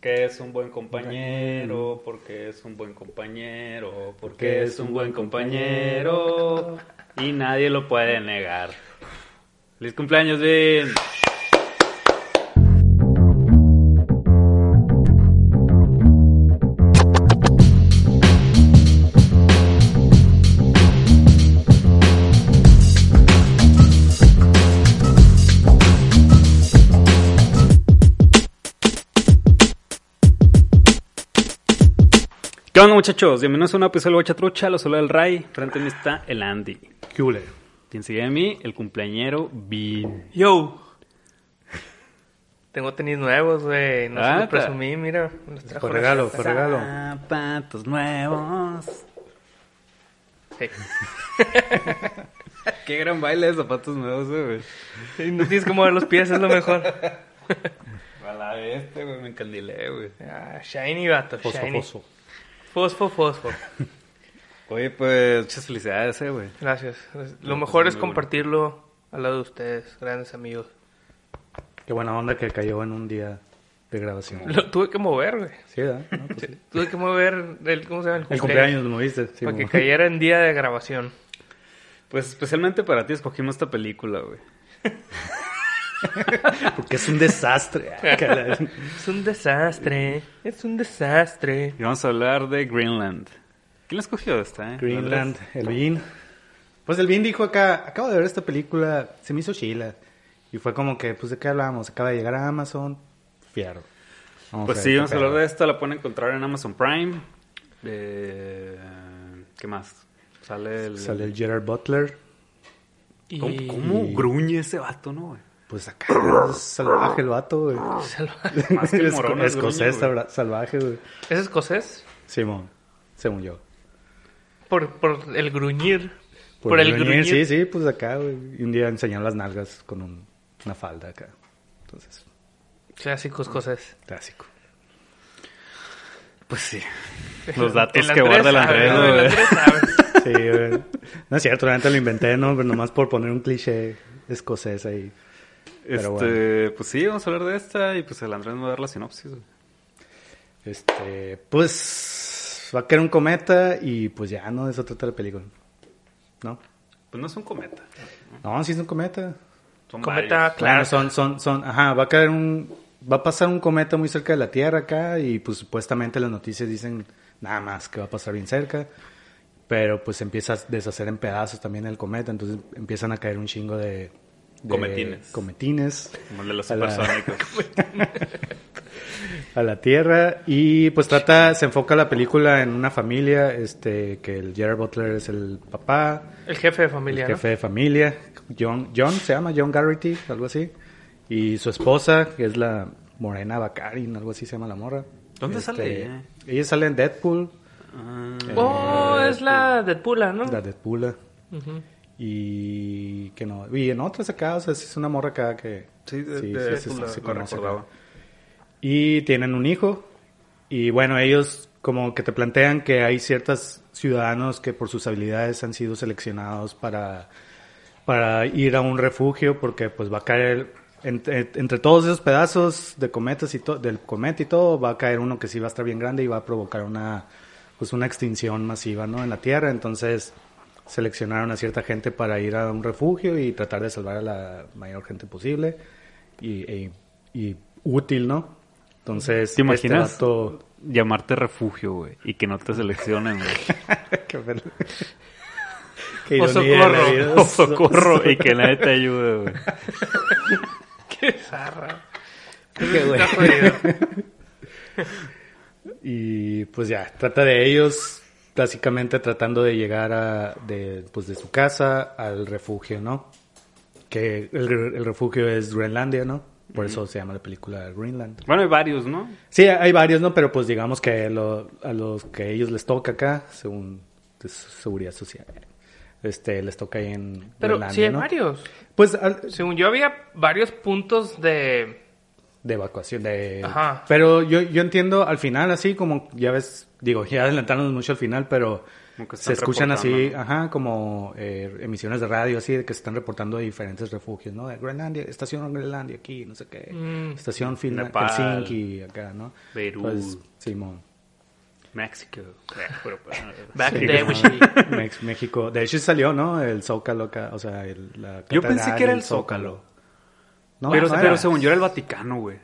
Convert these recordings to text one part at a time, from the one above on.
Que es un buen compañero, porque es un buen compañero, porque es un buen compañero. Y nadie lo puede negar. ¡Feliz cumpleaños, Vin! ¿Qué onda, muchachos? Bienvenidos a una episodio de Guachatrucha, los solo del Ray. Frente a mí está el Andy. ¿Qué hule? Quien sigue a mí, el cumpleañero Vin. Yo. Tengo tenis nuevos, güey. No se Ah, los presumí, mira. me los trajo Fue la regalo, jefa. fue regalo. Zapatos nuevos. Sí. Qué gran baile de zapatos nuevos, güey. No tienes que mover los pies, es lo mejor. A la este, güey, me encandilé, güey. Ah, shiny, vato. Shiny. Fosfo, fosfo. Oye, pues, muchas felicidades, eh, güey. Gracias. Lo No, mejor pues, es bueno. compartirlo al lado de ustedes, grandes amigos. Qué buena onda que cayó en un día de grabación. Lo tuve que mover, güey. Sí, ¿verdad? No, pues sí. Tuve que mover el, ¿cómo se llama? El cumpleaños lo moviste. Sí, para que cayera en día de grabación. Pues, especialmente para ti escogimos esta película, güey. Porque es un desastre. Caray. Es un desastre. Es un desastre. Y vamos a hablar de Greenland. ¿Quién la escogió esta, eh? Greenland, el Bean. Pues el Bean dijo acá, acabo de ver esta película, se me hizo chila. Y fue como que, pues, ¿de qué hablábamos? Acaba de llegar a Amazon, fierro. Vamos Pues sí, vamos a hablar de esta. La pueden encontrar en Amazon Prime. Eh, ¿Qué más? Sale el... Sale el Gerard Butler. Y... ¿Cómo, cómo gruñe ese vato, no, güey? Pues acá, es salvaje el vato, güey. Salvaje. Más que el morón, es escocés güey. salvaje, güey. ¿Es escocés? Simón, según yo. Por, por el gruñir. Por, el gruñir. Sí, sí, pues acá, güey. Y un día enseñaron las nalgas con un- una falda acá. Entonces, Clásico escocés. clásico. Pues sí. Los datos El que Andrés guarda el sabe, Andrés, güey. Andrés sabe. Sí, güey. No es cierto, realmente lo inventé, ¿no? Pero nomás por poner un cliché escocés ahí. Este, pues sí, vamos a hablar de esta y pues el Andrés me va a dar la sinopsis. güey. Este, pues va a caer un cometa y pues ya, ¿no? Eso trata la película. ¿No? Pues no es un cometa. No, sí es un cometa. Son Cometa, varios. claro. Bueno, son, son, son, ajá, va a caer un, va a pasar un cometa muy cerca de la Tierra acá y pues supuestamente las noticias dicen nada más que va a pasar bien cerca, pero pues empieza a deshacer en pedazos también el cometa, entonces empiezan a caer un chingo de, de Cometines. cometines Como de los A la- supersónicos. a la Tierra y pues trata, se enfoca la película en una familia, este, que el Gerard Butler es el papá, El jefe de familia, el jefe de familia, John, John se llama John Garrity, algo así, y su esposa, que es la Morena Baccarin, algo así se llama la morra. ¿Dónde sale ella? Ella sale en Deadpool, Ah, ¿no? Oh, es la Deadpool, ¿no? la Deadpool, Ujú. Y que no, y en otras acá, o sea, sí es una morra acá que Sí, de, sí, de- sí, sí, la- conoce recordaba. Y tienen un hijo. Y bueno, ellos como que te plantean que hay ciertos ciudadanos que por sus habilidades han sido seleccionados para, para ir a un refugio porque pues va a caer entre, entre todos esos pedazos de cometas y to- del cometa y todo va a caer uno que sí va a estar bien grande y va a provocar una pues una extinción masiva ¿no? en la Tierra. Entonces seleccionaron a cierta gente para ir a un refugio y tratar de salvar a la mayor gente posible y, e- y útil, ¿no? Entonces, ¿Te imaginas este vato- llamarte refugio, güey? Y que no te seleccionen, güey. Qué ver- Qué O socorro. O socorro y que nadie te ayude, güey. Qué zarra. Qué güey. Y pues ya, trata de ellos básicamente tratando de llegar a, de, pues de su casa al refugio, ¿no? Que el, re- el refugio es Groenlandia, ¿no? Por eso se llama la película Greenland. Bueno, hay varios, ¿no? Sí, hay varios, ¿no? Pero pues digamos que lo- a los que ellos les toca acá, según su- seguridad social, este, les toca ahí en Pero Groenlandia, sí hay ¿no? varios. Pues al- Según yo había varios puntos de... de evacuación, de... Ajá. Pero yo, yo entiendo al final, así como ya ves, digo, ya adelantarnos mucho al final, pero se escuchan así, ajá, como eh, emisiones de radio, así, de que se están reportando de diferentes refugios, ¿no? De Groenlandia, estación Groenlandia aquí, no sé qué, Mm. estación Finla- Nepal. Helsinki, acá, ¿no? Beirut. Pues, Simón. México. Back Sí, Mex- México. De hecho salió, ¿no? El Zócalo acá, o sea, el, la Yo pensé que era el Zócalo. No, pero, no pero según yo era el Vaticano, güey.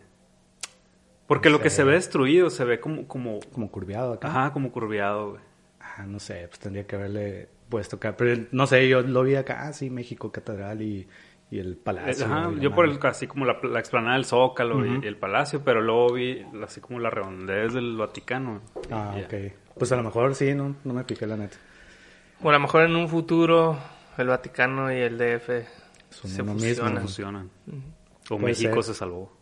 Porque No lo que se ve destruido se ve como, como, Como curviado acá. ajá, como curviado, güey. Ah, no sé, pues tendría que haberle puesto acá. Pero no sé, yo lo vi acá, ah, sí, México, catedral y, y el palacio. Ajá, y la yo por el, así como la, la explanada del Zócalo y- el palacio, pero luego vi así como la redondez del Vaticano. Ah, ok. Pues a lo mejor sí, no, no me piqué la neta. O a lo mejor en un futuro el Vaticano y el DF Son se mismo. fusionan. Ujú. O Puede México ser. se salvó.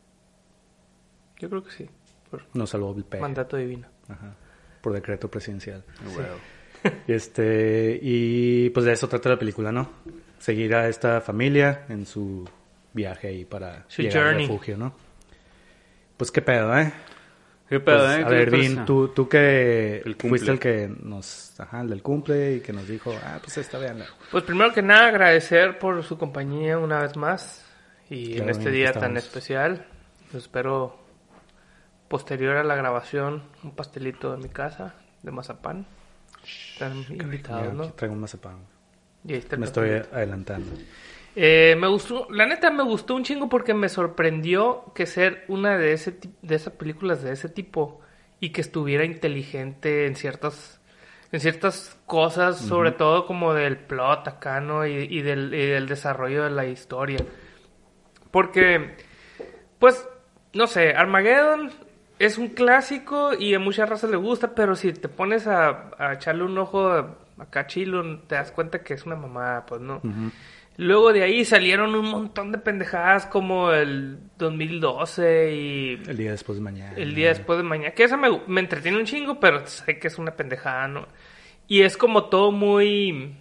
Yo creo que sí. Por Nos salvó el mandato divino. Ajá. Por decreto presidencial. Este, y pues de eso trata la película, ¿no? Seguir a esta familia en su viaje ahí para Su llegar journey. al refugio, ¿no? Pues qué pedo, ¿eh? ¿Qué pedo, Pues, eh? a ¿Qué ver, Vin, tú, tú que El fuiste el que nos, ajá, el del cumple y que nos dijo, ah, pues esta veanla. Pues primero que nada agradecer por su compañía una vez más y Claro, en este día tan especial. Espero posterior a la grabación un pastelito en mi casa de mazapán. Están invitados, Mira, ¿no? traigo un mazapán. Y ahí está el Me estoy adelantando. Eh, me gustó, la neta me gustó un chingo porque me sorprendió que ser una de ese de esas películas de ese tipo y que estuviera inteligente en ciertas en ciertas cosas, sobre todo como del plot acá, ¿no? Y, y del, y del desarrollo de la historia. Porque, pues, no sé, Armageddon es un clásico y a muchas razas le gusta, pero si te pones a, a echarle un ojo acá chilo, te das cuenta que es una mamada, pues, ¿no? Luego de ahí salieron un montón de pendejadas como el 2012 y El día después de mañana. el día después de mañana. Que esa me, me entretiene un chingo, pero sé que es una pendejada, ¿no? Y es como todo muy...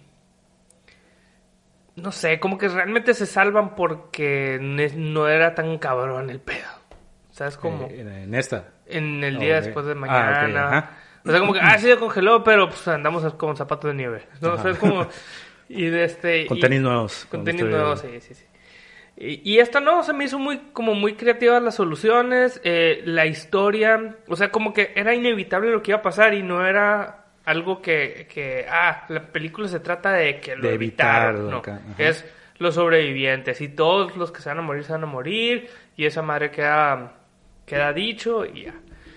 No sé, como que realmente se salvan porque no era tan cabrón el pedo. ¿Sabes cómo? Eh, en, esta. en el día después de Ah, mañana. ajá. o sea, como que, ah, sí se congeló, pero pues andamos con zapatos de nieve. ¿no? O sea, es como... Y de este... Con tenis nuevos. con tenis nuevos, sí, sí, sí. Y, y esta no, se me hizo muy, como muy creativas las soluciones, eh, la historia, o sea, como que era inevitable lo que iba a pasar y no era algo que, que ah, la película se trata de que lo De evitaron, evitarlo no, es los sobrevivientes y todos los que se van a morir se van a morir y esa madre queda, queda dicho y ya.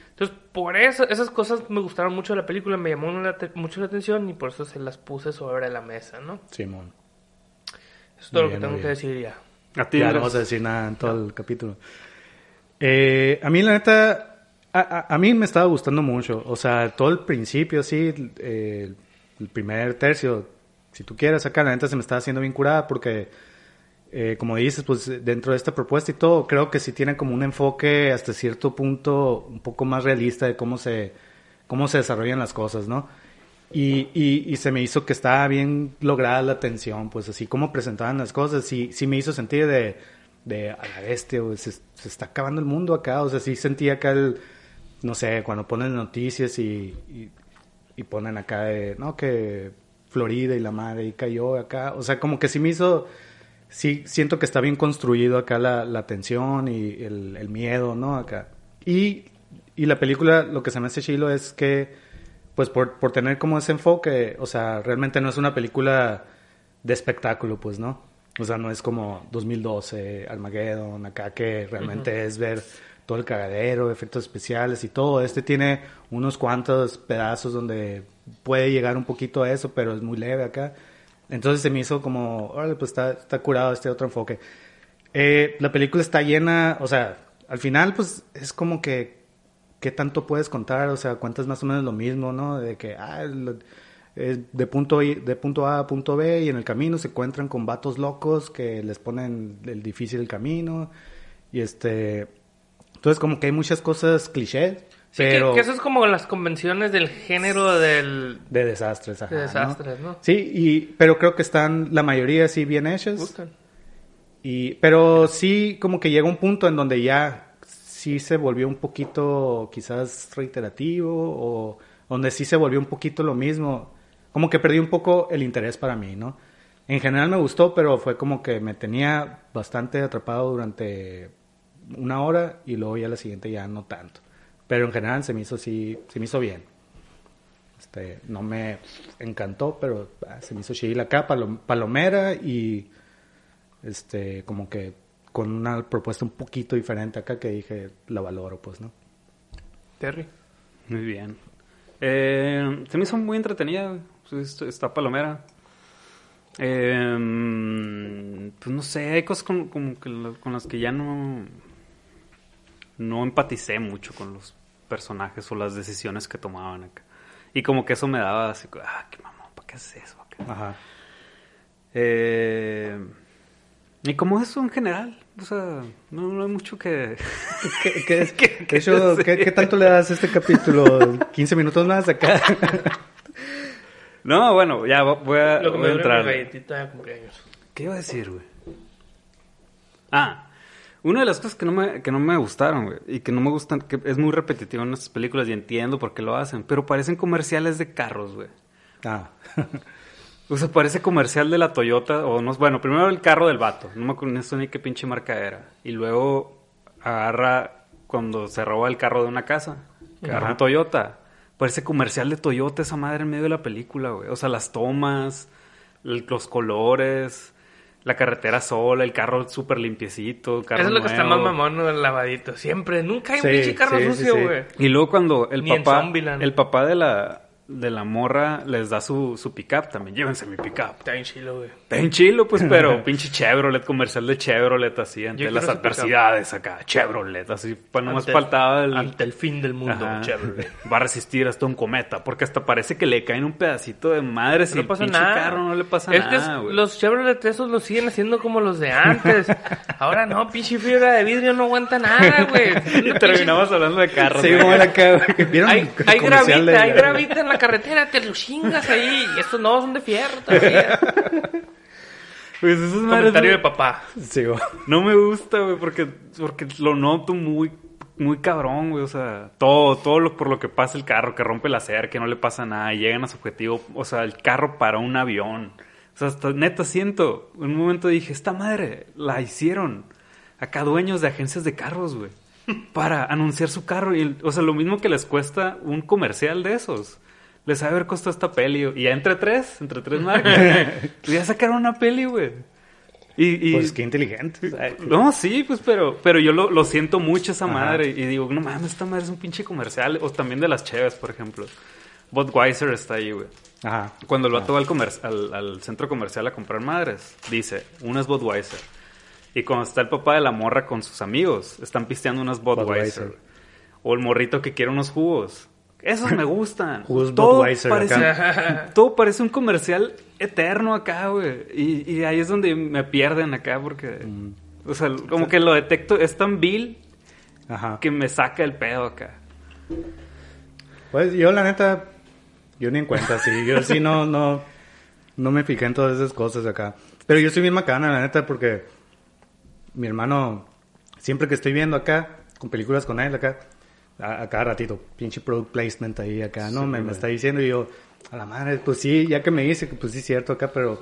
Entonces, por eso, esas cosas me gustaron mucho de la película, me llamó la mucho la atención y por eso se las puse sobre la mesa, ¿no? Simón. Eso es todo lo que tengo que decir ya. A ti, Ya no vamos a decir nada en todo el capítulo. Eh, a mí, la neta, a, mí me estaba gustando mucho. O sea, todo el principio, sí, eh, el primer tercio, si tú quieres, acá la neta se me estaba haciendo bien curada porque, eh, como dices, pues dentro de esta propuesta y todo, creo que sí tiene como un enfoque hasta cierto punto un poco más realista de cómo se, cómo se desarrollan las cosas, ¿no? Y, y, y se me hizo que estaba bien lograda la tensión, pues así como presentaban las cosas, sí, sí me hizo sentir de, de a la bestia, güey, se, se está acabando el mundo acá, o sea, sí sentía acá el, no sé, cuando ponen noticias y, y, y ponen acá de, no, que Florida y la madre y cayó acá, o sea, como que sí me hizo, sí siento que está bien construido acá la, la tensión y el, el miedo, ¿no? Acá. Y, y la película, lo que se me hace chilo es que pues por, por tener como ese enfoque, o sea, realmente no es una película de espectáculo, pues, ¿no? O sea, no es como 2012, Armageddon, acá que realmente es ver todo el cagadero, efectos especiales y todo. Este tiene unos cuantos pedazos donde puede llegar un poquito a eso, pero es muy leve acá. Entonces se me hizo como, órale, pues está, está curado este otro enfoque. Eh, la película está llena, o sea, al final pues es como que ¿qué tanto puedes contar? O sea, cuentas más o menos lo mismo, ¿no? De que, ah, es de, punto de punto A a punto B y en el camino se encuentran con vatos locos que les ponen el difícil camino. Y este... Entonces como que hay muchas cosas cliché, Sí, pero... que, eso es como las convenciones del género del... De desastres, ajá, De desastres, ¿no? Sí, y, pero creo que están la mayoría sí bien hechas. Gustan. Y, pero sí, como que llega un punto en donde ya sí se volvió un poquito quizás reiterativo o donde sí se volvió un poquito lo mismo. Como como que perdí un poco el interés para mí, ¿no? En general me gustó, pero fue como que me tenía bastante atrapado durante una hora y luego ya la siguiente ya no tanto. Pero en general se me hizo sí, se me hizo bien. Este, no me encantó, pero ah, se me hizo chill acá, palom- palomera y este, como que con una propuesta un poquito diferente acá que dije, la valoro, pues, ¿no? Terry. Muy bien. Eh, se me hizo muy entretenida. Pues, Está palomera. Eh, pues no sé, hay cosas con, como que lo- con las que ya no. No empaticé mucho con los personajes o las decisiones que tomaban acá. Y como que eso me daba así, ah, qué mamón, ¿para qué haces eso? acá?" Ajá. Eh, y como eso en general, o sea, no, no hay mucho que. ¿Qué, qué, ¿Qué- qué de hecho? ¿qué, qué tanto le das a este capítulo? ¿15 minutos más acá? No, bueno, ya vo- voy a, Lo que voy me a duele entrar. mi galletita de cumpleaños. ¿Qué iba a decir, güey? Ah, una de las cosas que no me, que no me gustaron, güey, y que no me gustan, que es muy repetitivo en estas películas y entiendo por qué lo hacen, pero parecen comerciales de carros, güey. Ah. O sea, parece comercial de la Toyota, o no, bueno, primero el carro del vato, no me acuerdo ni qué pinche marca era, y luego agarra cuando se roba el carro de una casa, que agarra un Toyota. Parece comercial de Toyota esa madre en medio de la película, güey. O sea, las tomas, los colores, la carretera sola, el carro súper limpiecito, carro Eso es lo que está más mamón, el lavadito. Siempre, nunca hay un Sí, pinche carro sí, sucio, sí. güey. Y luego cuando el Ni papá, el papá de la, de la morra les da su, su pick-up también. Llévense mi pick-up. Está bien chilo, güey. Está en chilo, pues, pero pinche Chevrolet, comercial de Chevrolet, así, ante Yo las adversidades acá. Chevrolet, así, pues nomás Ante- faltaba el... Ante el fin del mundo, Ajá. Chevrolet. Va a resistir hasta un cometa, porque hasta parece que le caen un pedacito de madre si No el pasa pinche nada. carro no le pasa es que nada, güey. los Chevrolet esos los siguen haciendo como los de antes. Ahora no, pinche fibra de vidrio no aguanta nada, güey. Y terminamos hablando de carros. Sí, güey. acá, güey. ¿Vieron Hay, hay gravita, de- hay gravita en la carretera, te lo chingas ahí. Y estos no son de fierro todavía. Pues esas madres, Comentario de papá. Sí, güey. No me gusta, güey, porque, porque lo noto muy, muy cabrón, güey. O sea, todo, todo lo, por lo que pasa el carro, que rompe la cerca, que no le pasa nada, y llegan a su objetivo. O sea, el carro para un avión. O sea, hasta neta siento. En un momento dije, esta madre la hicieron acá dueños de agencias de carros, güey. Para anunciar su carro. Y, el- o sea, lo mismo que les cuesta un comercial de esos. Les ha de haber costado esta peli. Y ya entre tres, entre tres marcas. ya sacaron una peli, güey. Y, y- Pues qué inteligente. no, sí, pues, pero, pero yo lo, lo siento mucho esa Ajá. madre. Y digo, no mames, esta madre es un pinche comercial. O también de las cheves, por ejemplo. Budweiser está ahí, güey. Ajá. Cuando el vato va al, al centro comercial a comprar madres, dice, una es Budweiser. Y cuando está el papá de la morra con sus amigos, están pisteando unas Budweiser. Budweiser. O el morrito que quiere unos jugos. Esos me gustan. Todo parece, todo parece un comercial eterno acá, güey. Y, y ahí es donde me pierden acá porque... Mm. O sea, como que lo detecto, es tan vil Ajá. que me saca el pedo acá. Pues yo la neta, yo ni en cuenta, sí. Yo sí no, no, no me fijé en todas esas cosas acá. Pero yo soy bien macana, la neta, porque mi hermano, siempre que estoy viendo acá, con películas con él acá, a, a cada ratito, pinche product placement ahí acá, ¿no? me, me está diciendo y yo, a la madre, pues sí, ya que me dice que pues sí es cierto acá, pero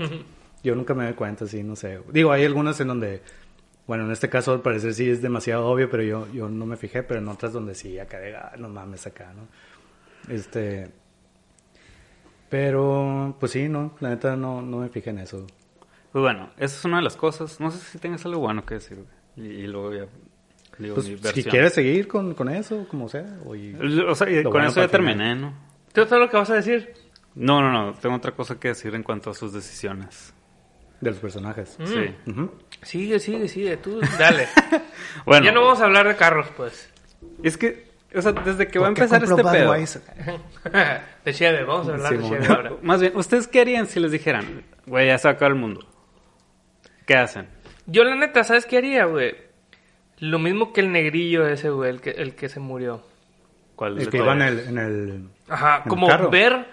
yo nunca me doy cuenta, sí, no sé. Digo, hay algunas en donde, bueno, en este caso al parecer sí es demasiado obvio, pero yo, yo no me fijé, pero en otras donde sí, acá de, ah, no mames acá, ¿no? Este. Pero, pues sí, no, la neta no, no me fijé en eso. Pues bueno, esa es una de las cosas. No sé si tengas algo bueno que decir. Y, y luego ya digo Pues, si quieres seguir con, con eso, como sea. O y- O sea, con bueno eso ya final. terminé, ¿no? ¿Tú sabes lo que vas a decir? No, no, no. Tengo otra cosa que decir en cuanto a sus decisiones. de los personajes. Mm. Sí. Ujú. Sigue, sigue, sigue. Tú, dale. Bueno, ya no vamos a hablar de carros, pues. es que, o sea, desde que va a ¿Por qué empezar este pedo. De Cheve, vamos a hablar Sí, de Cheve ahora. Más bien, ¿ustedes qué harían si les dijeran, güey, ya se el mundo? ¿Qué hacen? Yo, la neta, ¿sabes qué haría, güey? Lo mismo que el negrillo ese, güey, el que, el que se murió. ¿Cuál El que iba en el, en el... Ajá, como carro. ver.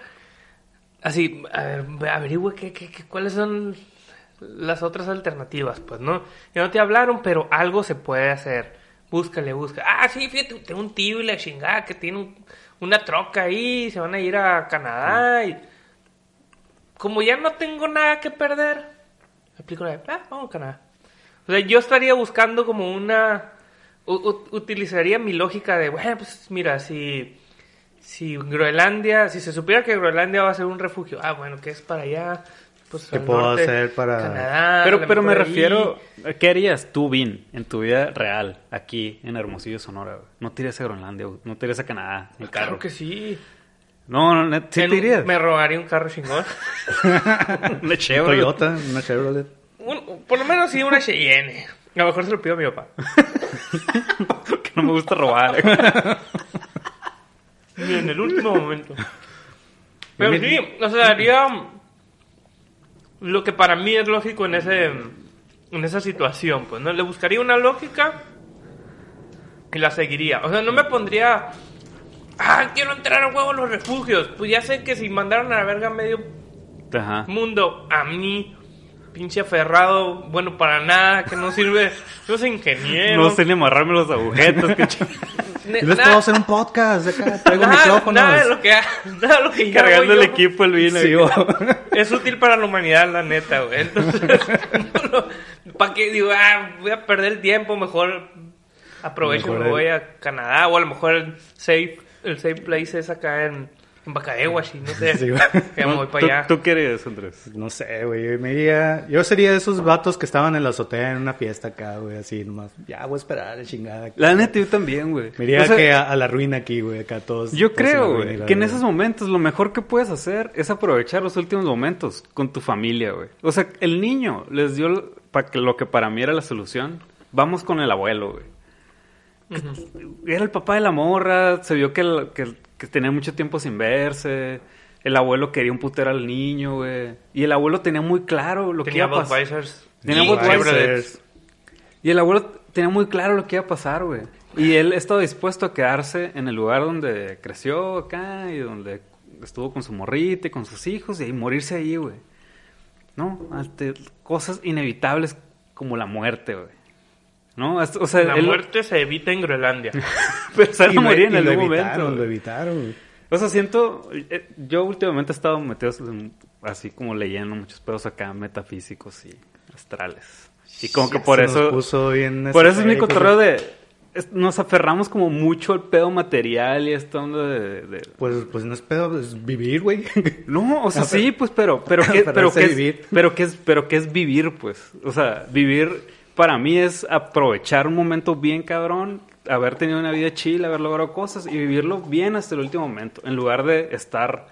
Así, a ver, ve- averigüe qué, qué, qué- cuáles son las otras alternativas, pues, ¿no? Ya no te hablaron, pero algo se puede hacer. Búscale, busca. Ah, sí, fíjate, tengo un tío y la chingada que tiene un- una troca ahí, se van a ir a Canadá y... como ya no tengo nada que perder, aplico la de, ah, vamos a Canadá. O sea, yo estaría buscando como una... u- utilizaría mi lógica de, bueno, pues mira, si, si Groenlandia, si se supiera que Groenlandia va a ser un refugio, ah, bueno, que es para allá, pues ¿Qué al puedo norte, hacer para- Canadá, a Pero, pero me ahí. refiero, ¿qué harías tú, Vin, en tu vida real, aquí en Hermosillo, Sonora? güey? No te irías a Groenlandia, güey. no te irías a Canadá en carro. Claro que sí. No, no, sí te irías. Me robaría un carro chingón. Una Un Chevrolet. Toyota, una Chevrolet. Por lo menos sí una Cheyenne. A lo mejor se lo pido a mi papá. que no me gusta robar. Ni en el último momento. Pero sí, o sea, haría lo que para mí es lógico en ese en esa situación, pues, ¿no? Le buscaría una lógica y la seguiría. O sea, no me pondría ah, quiero entrar a huevo a los refugios. Pues ya sé que si mandaron a la verga medio Ajá. mundo a mí pinche aferrado, bueno, para nada, que no sirve, no soy ingeniero. No sé ni amarrarme los agujetos. que Yo les puedo hacer un podcast de acá, traigo nada, micrófonos. nada de lo que, nada de lo que yo Cargando el yo equipo, el Vin. Sí, güey. güey. Es útil para la humanidad, la neta, güey. Entonces, ¿para qué digo, ah, voy a perder el tiempo? Mejor aprovecho y me el- voy a Canadá, o a lo mejor el safe, el safe place es acá en, en Bacadehuashi, no sé. Sí, güey. que me voy ¿Tú, para allá. ¿Tú qué harías, Andrés? No sé, güey. Yo me iría... Yo sería de esos vatos que estaban en la azotea en una fiesta acá, güey. Así nomás. Ya voy a esperar, la chingada. La neta, yo también, güey. Me iría O sea, que a, a la ruina aquí, güey. Acá todos... Yo todos creo, güey, que en esos momentos lo mejor que puedes hacer es aprovechar los últimos momentos con tu familia, güey. O sea, el niño les dio para que lo que para mí era la solución. Vamos con el abuelo, güey. Era el papá de la morra, se vio que, el- que, que tenía mucho tiempo sin verse. El abuelo quería un putero al niño, güey. Y el abuelo tenía muy claro lo que iba a pasar. Budweisers. Tenía y Budweiser. Chevrolets. Y el abuelo tenía muy claro lo que iba a pasar, güey. Y él estaba dispuesto a quedarse en el lugar donde creció acá y donde estuvo con su morrita y con sus hijos y morirse ahí, güey. ¿No? Ante cosas inevitables como la muerte, güey. ¿No? O sea, La él muerte se evita en Groenlandia. pero se Y a lo- morir en y lo algún evitaron, momento. Lo evitaron. O sea, siento... eh, Yo últimamente he estado metido en- así como leyendo muchos pedos acá metafísicos y astrales. Y como que por se nos eso... puso bien Por eso es mi cotorreo de... Nos aferramos como mucho al pedo material y esta onda de... de- Pues, pues no es pedo, es vivir, güey. No, o sea, sí, pues, pero... Pero qué, pero qué es, vivir. pero, qué es, pero qué es vivir, pues. O sea, vivir para mí es aprovechar un momento bien cabrón, haber tenido una vida chila, haber logrado cosas y vivirlo bien hasta el último momento. En lugar de estar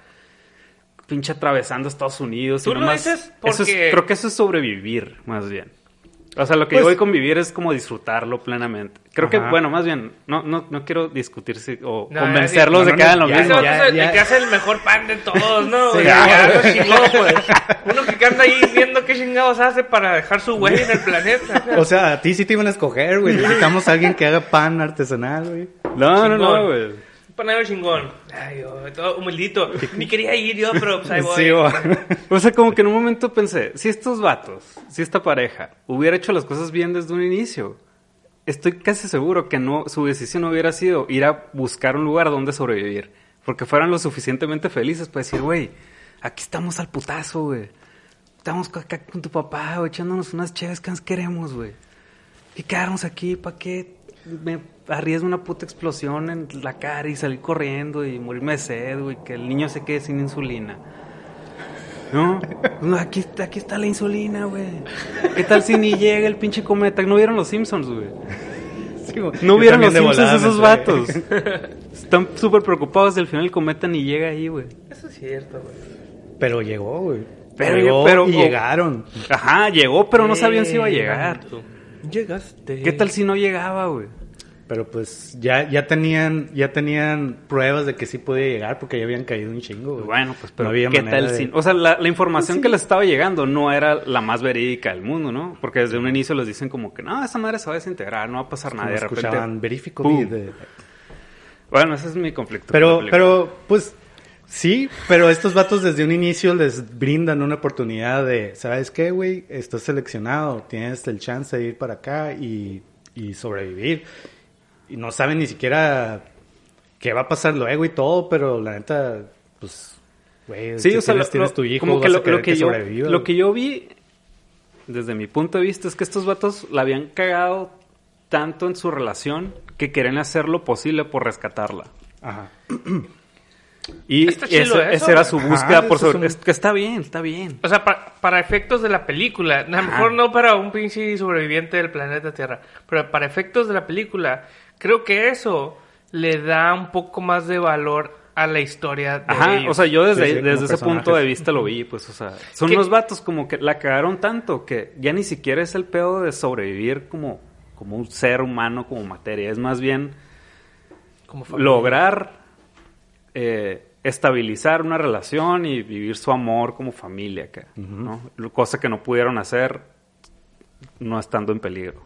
pinche atravesando Estados Unidos. y Tú lo nomás- dices eso es- porque- creo que eso es sobrevivir, más bien. O sea, lo que Pues- yo voy con vivir es como disfrutarlo plenamente. Creo que, bueno, más bien, no, no, no quiero discutir si, o No, convencerlos no, de no, que hagan lo ya, mismo. El, ya. el que hace el mejor pan de todos, ¿no? Sí, güey? ya. Ya, lo chingó, pues. Uno que anda ahí viendo qué chingados hace para dejar su huella en el planeta. O sea, a ti sí te iban a escoger, güey. Necesitamos a alguien que haga pan artesanal, güey. No, no, no, güey. Panadero chingón. Ay, yo, todo humildito. Ni quería ir yo, pero pues ahí voy. Sí, güey. O sea, como que en un momento pensé, si estos vatos, si esta pareja hubiera hecho las cosas bien desde un inicio, estoy casi seguro que no, su decisión no hubiera sido ir a buscar un lugar donde sobrevivir. Porque fueran lo suficientemente felices para decir, güey, aquí estamos al putazo, güey. Estamos acá con tu papá, güey, echándonos unas chéves que nos queremos, güey. Y quedarnos aquí, ¿para qué me arriesgo una puta explosión en la cara y salir corriendo y morirme de sed, güey? Que el niño se quede sin insulina. No, no, aquí, está- aquí está la insulina, güey. ¿Qué tal si ni llega el pinche cometa? ¿No vieron los Simpsons, güey? Sí. No vieron los Simpsons volada esos vatos. Están súper preocupados del final el cometa ni llega ahí, güey. Eso es cierto, güey. Pero llegó, güey. Pero- llegó pero- y llegaron. Ajá, llegó, pero no sabían si iba a llegar. Llegaste. ¿Qué tal si no llegaba, güey? Pero pues ya, ya tenían, ya tenían pruebas de que sí podía llegar porque ya habían caído un chingo, güey. Bueno, pues, pero No había ¿qué manera tal de-? O sea, la, la información que les estaba llegando no era la más verídica del mundo, ¿no? Porque desde un inicio les dicen como que, no, esa madre se va a desintegrar, no va a pasar nada. De repente... escuchaban, verifico Bueno, ese es mi conflicto. Pero, pero, pues, sí, pero estos vatos desde un inicio les brindan una oportunidad de, ¿sabes qué, güey? Estás seleccionado, tienes el chance de ir para acá y, y sobrevivir. Y no saben ni siquiera qué va a pasar luego y todo, pero la neta, pues, güey, Sí, si o sea, tienes, lo, tienes tu hijo, como que lo, a querer lo que que yo, sobreviva, lo que yo vi, desde mi punto de vista, es que estos vatos la habían cagado tanto en su relación que querían hacer lo posible por rescatarla. Ajá. Y ese- eso, esa era su Ajá, búsqueda por sobre... un- es que está bien, está bien. O sea, pa- para efectos de la película, a lo mejor no para un pinche sobreviviente del planeta Tierra, pero para efectos de la película, creo que eso le da un poco más de valor a la historia de Ajá, ellos. o sea, yo desde, Sí, sí, desde ese punto de vista lo vi, pues, o sea, son ¿Qué? unos vatos como que la cagaron tanto que ya ni siquiera es el pedo de sobrevivir como, como un ser humano, como materia, es más bien Como lograr eh, estabilizar una relación y vivir su amor como familia, acá, ¿no? Cosa que no pudieron hacer no estando en peligro.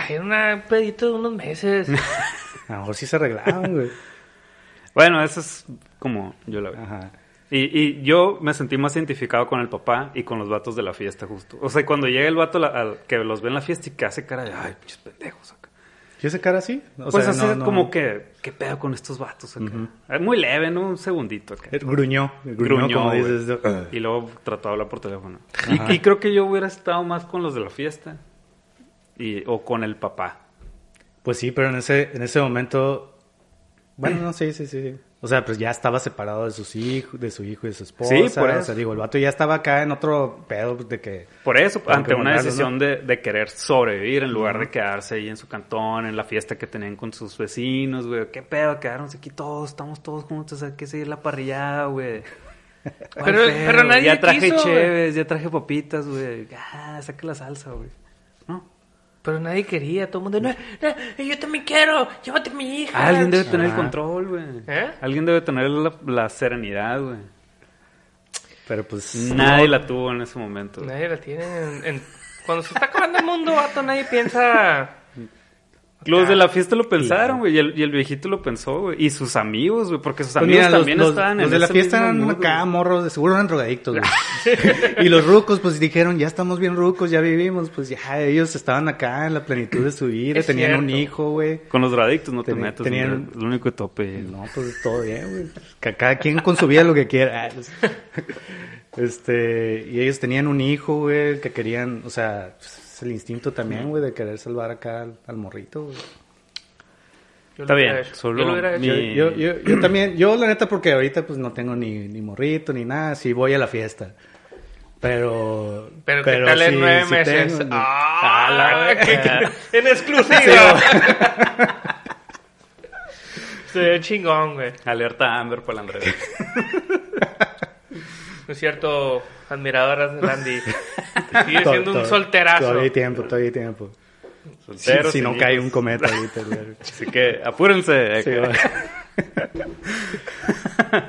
Ay, era un pedito de unos meses. A lo mejor sí se arreglaban, güey. Bueno, eso es como yo la veo. Ajá. Y, y yo me sentí más identificado con el papá y con los vatos de la fiesta, justo. O sea, cuando llega el vato la- al- que los ve en la fiesta y que hace cara de, ay, pinches pendejos acá. ¿Y ese cara así? O pues sea, hace no- no- como que, ¿qué pedo con estos vatos acá? Es Muy leve, ¿no? Un segundito acá. Eh, Gruñó. Gruñó, Gruñó, como dices. "Ah". Y luego trató de hablar por teléfono. Y, y creo que yo hubiera estado más con los de la fiesta. Y, o con el papá. Pues sí, pero en ese, en ese momento... Bueno, no, sí, sí, sí. O sea, pues ya estaba separado de sus hijos, de su hijo y de su esposa. Sí, por O eso. sea, digo, el vato ya estaba acá en otro pedo de que... Por eso, ante una decisión de, de querer sobrevivir en lugar de quedarse ahí en su cantón, en la fiesta que tenían con sus vecinos, güey. ¿Qué pedo? Quedaronse aquí todos, estamos todos juntos, hay que seguir la parrillada, güey. ¿Cuál Pero- pero nadie Ya traje quiso, ya traje papitas, güey. Ah, saca la salsa, güey. Pero nadie quería, todo el mundo, no, no, yo también quiero, llévate a mi hija. Alguien debe tener el control, güey. ¿Eh? Alguien debe tener la, la serenidad, güey. Pero pues... Nadie la tuvo en ese momento. Nadie la tiene en, en- Cuando se está acabando el mundo, vato, nadie piensa... Los de la fiesta lo pensaron, güey. Y el, y el viejito lo pensó, güey. Y sus amigos, güey. Porque sus Pues amigos mira, los, también los- estaban los en de la fiesta eran mood, acá morros, de seguro eran drogadictos, güey. y los rucos, pues dijeron, ya estamos bien rucos, ya vivimos, pues ya ellos estaban acá en la plenitud de su vida, Es tenían un hijo, güey. Con los drogadictos no te metes. tenían- lo único tope. No, pues todo bien, güey. Que cada quien con su vida lo que quiera. Ah, pues. Este, y ellos tenían un hijo, güey, que querían, o sea, pues, es el instinto también, güey, de querer salvar acá al, al morrito, güey. Está lo hubiera bien, solo Yo lo mi- Yo, yo, yo, yo también, yo la neta porque ahorita pues no tengo ni, ni morrito ni nada, sí voy a la fiesta. Pero... Pero, ¿qué tal en sí- nueve sí meses? tengo- ¡Ah! Ah, la- ¿qué- qué- en exclusiva. Se ve chingón, güey. Alerta Amber para el Andrés. No es cierto, admiradoras de Landy. Sigue To- siendo un solterazo. Todavía hay tiempo, todavía hay tiempo. Si, Solteros, si no cae un cometa ahorita. Así que apúrense. Sí, acá. va.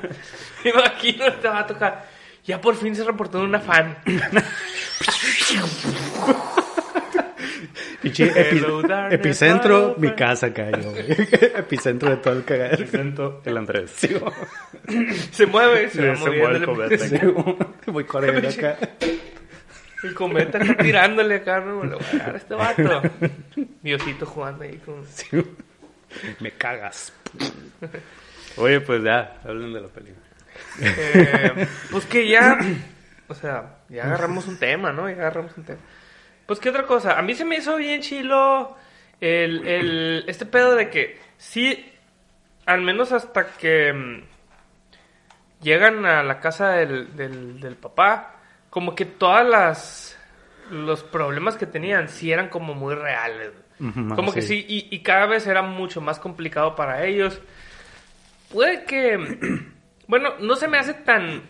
Me imagino este va a tocar. Ya por fin se reportó una fan. Pinche epi- epicentro, mi casa cayó, güey. epicentro de todo el cagadero. Presento el Andrés. Se mueve, se Sí, va se mueve el cometa. Sí, voy corriendo acá. el cometa está tirándole acá, ¿no? Le voy a dar a este vato. Diosito jugando ahí con... Me cagas. Oye, pues ya, hablen de la película. Eh, pues que ya, o sea, ya agarramos un tema, ¿no? Ya agarramos un tema. Pues qué otra cosa, a mí se me hizo bien chilo el, el, este pedo de que sí, al menos hasta que mm, llegan a la casa del, del, del papá, como que todas las los problemas que tenían sí eran como muy reales. Como que sí, y, y cada vez era mucho más complicado para ellos. Puede que, bueno, no se me hace tan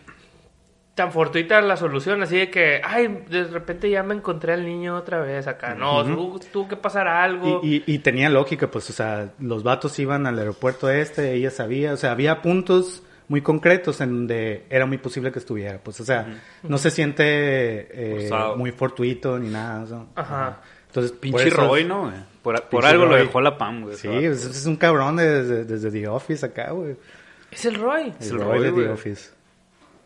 tan fortuita la solución, así de que, ay, de repente ya me encontré al niño otra vez acá. No, tuvo, tuvo que pasar algo. Y, y, y tenía lógica, pues, o sea, los vatos iban al aeropuerto este, ella sabía, o sea, había puntos muy concretos en donde era muy posible que estuviera, pues, o sea, no se siente eh, muy fortuito ni nada, ¿no? Ajá. Entonces, por Pinche Roy, ¿no? Por, algo lo dejó la PAM, güey. Sí, es, es un cabrón de- desde, desde The Office acá, güey. Es el Roy, El el Roy Roy, de güey. The Office.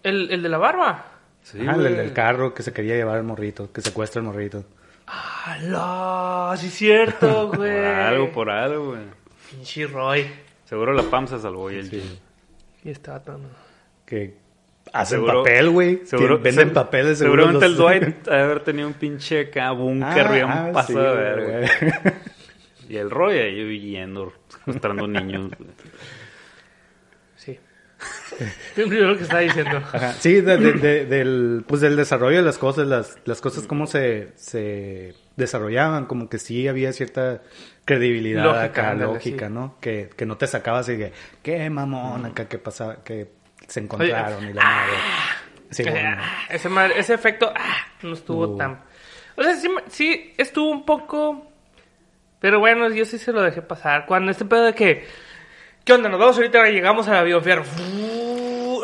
El, el de la barba. Sí, ah, el, güey. el carro que se quería llevar el morrito, que secuestra el morrito. ¡Hala! Sí, es cierto, güey. Por algo, por algo, güey. Pinche Roy. Seguro la PAM se salvó y el Sí. Y está tan... Que, Hacen Seguro- papel, güey. Seguro, Venden se- papeles. seguro Seguramente el Dwight ha de haber tenido un pinche acá búnker Ah, bien ah, paso sí, de verga. güey. Y el Roy ahí huyendo, mostrando niños. güey. Lo que está diciendo. Ajá. Sí, de- de- de- del, pues del desarrollo de las cosas, las, las cosas cómo se, se desarrollaban, como que sí había cierta credibilidad Lógica, acá, ándale, lógica, sí. ¿no? Que, que no te sacabas y que, qué mamón acá, qué pasaba, que se encontraron y la madre. Sí, Eh, bueno. ah, ese, madre- ese efecto ah, no estuvo Uh. tan... O sea, sí, sí estuvo un poco... Pero bueno, yo sí se lo dejé pasar. Cuando este pedo de que... ¿Qué onda? Nos vamos ahorita, llegamos al avión fierro. Eh,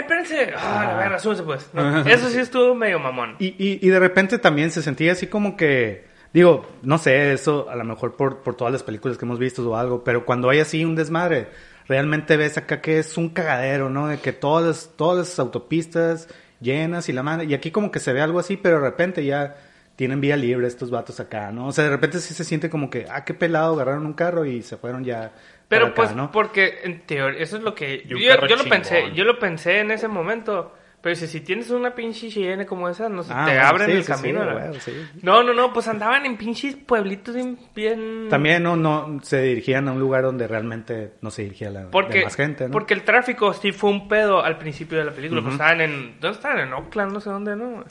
espérense. Ah, la verga, súbense pues. No, eso sí estuvo medio mamón. Y, y, y de repente también se sentía así como que, digo, no sé, eso a lo mejor por, por todas las películas que hemos visto o algo, pero cuando hay así un desmadre, realmente ves acá que es un cagadero, ¿no? De que todas las, todas las autopistas llenas y la madre, y aquí como que se ve algo así, pero de repente ya tienen vía libre estos vatos acá, ¿no? O sea, de repente sí se siente como que, ah, qué pelado, agarraron un carro y se fueron ya. Pero pues, porque en teoría, eso es lo que... Yo, yo lo pensé, yo lo pensé en ese momento. Pero si, si tienes una pinche Cheyenne como esa, no sé, Ah, te bueno, abren sí, el sí, camino. ¿no? bueno, sí. No, no, no, pues andaban en pinches pueblitos bien... También no, no se dirigían a un lugar donde realmente no se dirigía la Porque, demás gente, ¿no? porque el tráfico sí fue un pedo al principio de la película. Pues estaban en... ¿Dónde estaban? En Oakland, no sé dónde, ¿no?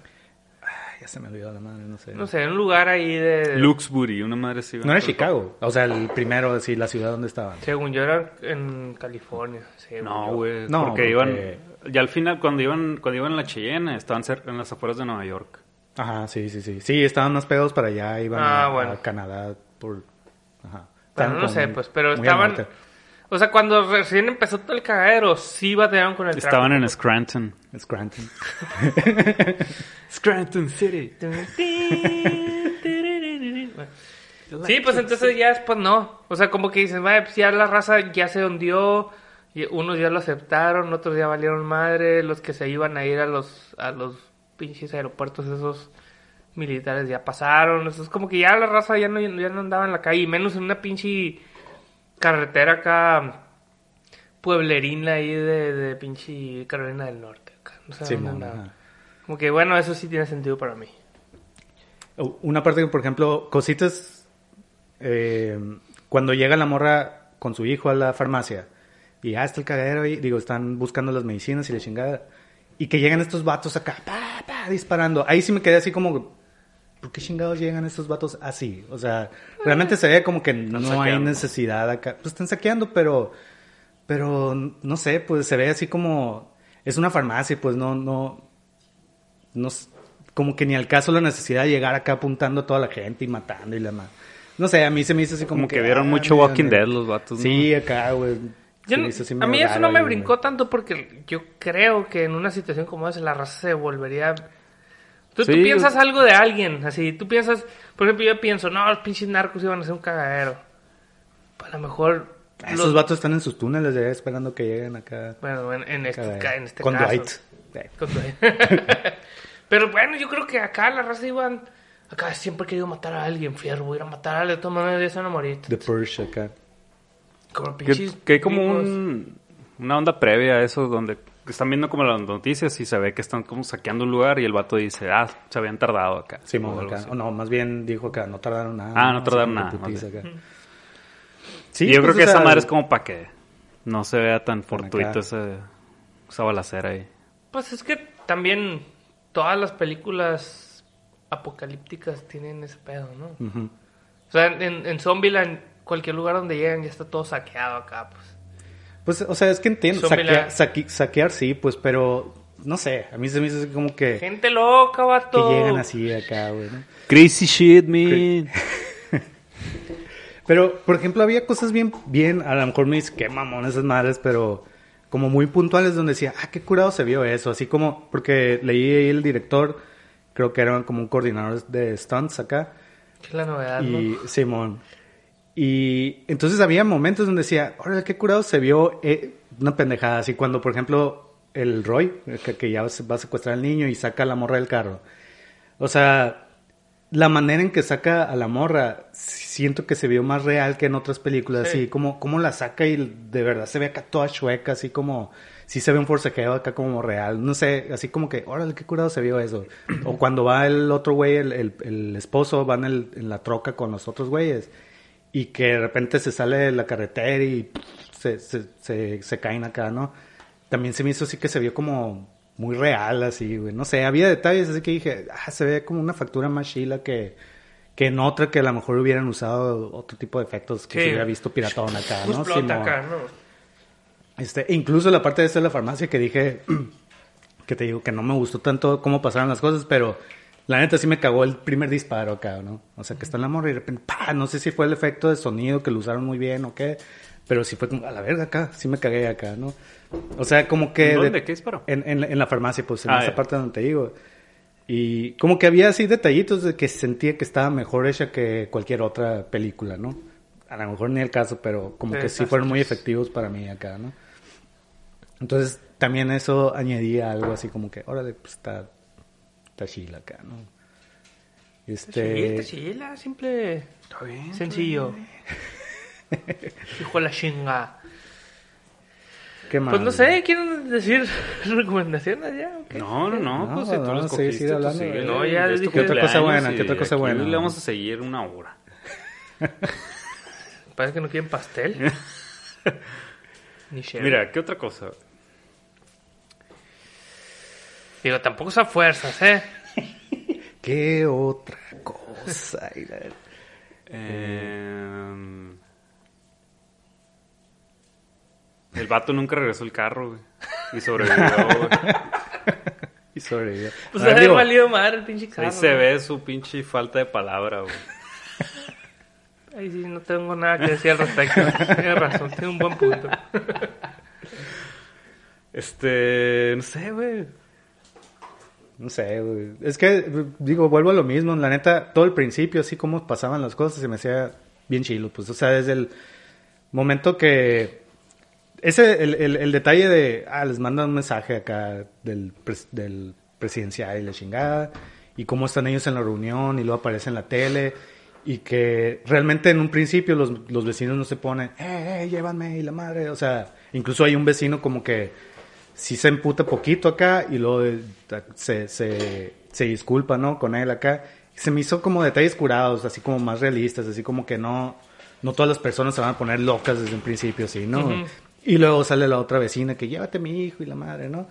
Se me olvidó la madre, no sé. No sé, en un lugar ahí de... Luxbury, una madre así. No era Chicago. O sea, el primero, así, la ciudad donde estaban. Según yo era en California. según No, güey. No, porque, porque- iban. Ya al final, cuando iban, cuando iban a la Cheyenne, estaban cerca, en las afueras de Nueva York. Ajá, sí, sí, sí. Sí, estaban más pegados para allá, iban Ah, a, bueno. a Canadá por... Ajá. Bueno, no sé, pues, pero estaban... O sea, cuando recién empezó todo el cagadero, sí batearon con el Estaban tráfico. en Scranton. Scranton. Scranton City. Sí, pues entonces ya después no. O sea, como que dicen, "Vaya, pues ya la raza ya se hundió. Y unos ya lo aceptaron, otros ya valieron madre. Los que se iban a ir a los, a los pinches aeropuertos esos militares ya pasaron. Eso es como que ya la raza ya no, ya no andaba en la calle. y Menos en una pinche carretera acá pueblerina ahí de, de pinche Carolina del Norte. Acá. No sé Sí, dónde andaba. Como que bueno, eso sí tiene sentido para mí. Oh, Una parte que, por ejemplo, cositas... eh, cuando llega la morra con su hijo a la farmacia y ya está el cagadero ahí, digo, están buscando las medicinas y la chingada. Y que llegan estos vatos acá, pa, pa, disparando. Ahí sí me quedé así como, ¿por qué chingados llegan estos vatos así? O sea, realmente se ve como que no hay necesidad acá. Pues están saqueando, pero, pero no sé, pues se ve así como, es una farmacia, pues no, no, no, como que ni al caso la necesidad de llegar acá apuntando a toda la gente y matando y la ma- No sé, a mí se me hizo así como, Como que vieron ah, mucho mira, Walking mira. Dead los vatos. ¿no? Sí, acá, güey. Yo Se me no- hizo así a mí eso no me brincó tanto porque yo creo que en una situación como esa la raza se volvería... Tú, tú Sí, piensas yo- algo de alguien, así, tú piensas, por ejemplo, yo pienso, no, los pinches narcos iban a hacer un cagadero. Pues a lo mejor... Ah, los- Esos vatos están en sus túneles ya esperando que lleguen acá. Bueno, en, en este, en este Con caso. Dwight. Eh, Con Dwight. Pero bueno, yo creo que acá la raza iban... Acá siempre he querido matar a alguien, fierro, voy a ir a matar a alguien, de todas maneras ya se van a morir. The Purge acá. Como Que, pinches que hay como un, una onda previa a eso donde están viendo como las noticias y se ve que están como saqueando un lugar y el vato dice, ah, se habían tardado acá. Sí, O acá. no, más bien dijo acá, no tardaron nada. Ah, no tardaron nada. Sí, y yo creo pues, que o esa madre es como para que no se vea tan fortuito ese, esa balacera ahí. Pues es que también todas las películas apocalípticas tienen ese pedo, ¿no? O sea, en, en Zombieland, cualquier lugar donde llegan ya está todo saqueado acá, pues. Pues, o sea, es que entiendo. Saquear, saquear sí, pues, pero no sé. A mí se me hizo así como que, Gente loca, que vato. llegan así acá, güey, ¿no? Crazy shit, man. Pero, por ejemplo, había cosas bien, bien, a lo mejor me dice, qué mamón esas madres, pero como muy puntuales donde decía, ah, qué curado se vio eso. Así como, porque leí ahí el director, creo que era como un coordinador de stunts acá. Que es la novedad, ¿no? Y Simón. Y entonces había momentos donde decía, órale, qué curado se vio eh, una pendejada. Así cuando, por ejemplo, el Roy, que, que ya va a secuestrar al niño y saca a la morra del carro. O sea, la manera en que saca a la morra, siento que se vio más real que en otras películas, Sí. así como, como la saca y de verdad se ve acá toda chueca, así como, sí se ve un forcejeo acá como real, no sé, así como que, órale, qué curado se vio eso. O cuando va el otro güey, el, el- el esposo, va en, el- en la troca con los otros güeyes y que de repente se sale de la carretera y se, se, se, se caen acá, ¿no? También se me hizo así que se vio como muy real, así, güey. No sé, había detalles así que dije, ah, se ve como una factura más chila que, que en otra que a lo mejor hubieran usado otro tipo de efectos que Sí. se hubiera visto piratón acá, Pues ¿no? Simón. acá, ¿no? Este, incluso la parte de esta de la farmacia que dije, que te digo que no me gustó tanto cómo pasaron las cosas, pero la neta sí me cagó el primer disparo acá, ¿no? O sea, que está en la morra y de repente, ¡pah! No sé si fue el efecto de sonido que lo usaron muy bien o qué, pero sí fue como, a la verga acá, sí me cagué acá, ¿no? O sea, como que... ¿Dónde? de- ¿Qué disparó? En, en, en la farmacia, pues en Ah, esa ya. parte donde te digo. Y como que había así detallitos de que sentía que estaba mejor hecha que cualquier otra película, ¿no? A lo mejor ni el caso, pero como que sí fueron muy efectivos para mí acá, ¿no? Entonces también eso añadía algo así como que, órale, pues está, está chila acá, ¿no? Este, Sí, chila, simple, Está bien. sencillo. Hijo de la chinga. ¿qué más? Pues no sé, ¿quieren decir recomendaciones ya? o qué? No, no, no, No, pues si tú vamos lo a seguir escogiste, tú hablando, síguele. No, ya Es tu dije- ¿Qué otra cosa buena? ¿Qué otra cosa buena? Le vamos a seguir una hora. Parece que no quieren pastel. Ni. Mira, ¿qué otra cosa? Digo, tampoco es a fuerzas, ¿eh? ¿Qué otra cosa? Eh, el vato nunca regresó el carro, güey. Y sobrevivió, güey. Y sobrevivió. Pues ha valido madre el pinche carro. Ahí se ve su pinche falta de palabra, güey. Ahí sí, no tengo nada que decir al respecto. Tienes razón, tiene un buen punto. Este, no sé, güey. No sé, güey. Es que, digo, vuelvo a lo mismo. La neta, todo el principio, así como pasaban las cosas, se me hacía bien chilo. Pues, o sea, desde el momento que... Ese, el, el, detalle de, ah, les mandan un mensaje acá del, del presidencial y la chingada, y cómo están ellos en la reunión, y luego aparece en la tele, y que realmente en un principio los, los vecinos no se ponen, eh, eh, llévanme, y la madre, o sea, incluso hay un vecino como que sí se emputa poquito acá y luego se, se, se disculpa, ¿no? Con él acá. Se me hizo como detalles curados, así como más realistas, así como que no, no todas las personas se van a poner locas desde un principio, así, ¿no? Ujú. Y luego sale la otra vecina que llévate a mi hijo y la madre, ¿no?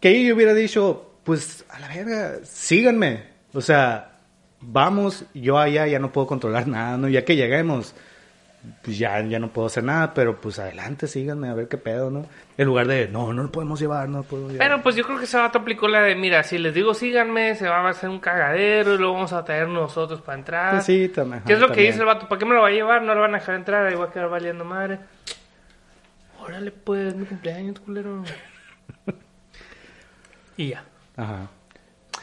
Que ahí yo hubiera dicho, pues a la verga, síganme. O sea, vamos, yo allá ya no puedo controlar nada, ¿no? Ya que lleguemos, pues ya, ya no puedo hacer nada, pero pues adelante, síganme a ver qué pedo, ¿no? En lugar de, no, no lo podemos llevar, no lo podemos llevar. Pero pues yo creo que ese vato aplicó la de, mira, si les digo síganme, se va a hacer un cagadero y luego vamos a traer nosotros para entrar. Pues sí, también. ¿Qué es lo que dice el vato? ¿Para qué me lo va a llevar? No lo van a dejar entrar, ahí va a quedar valiendo madre. Órale pues, mi cumpleaños, culero. y ya. Ajá.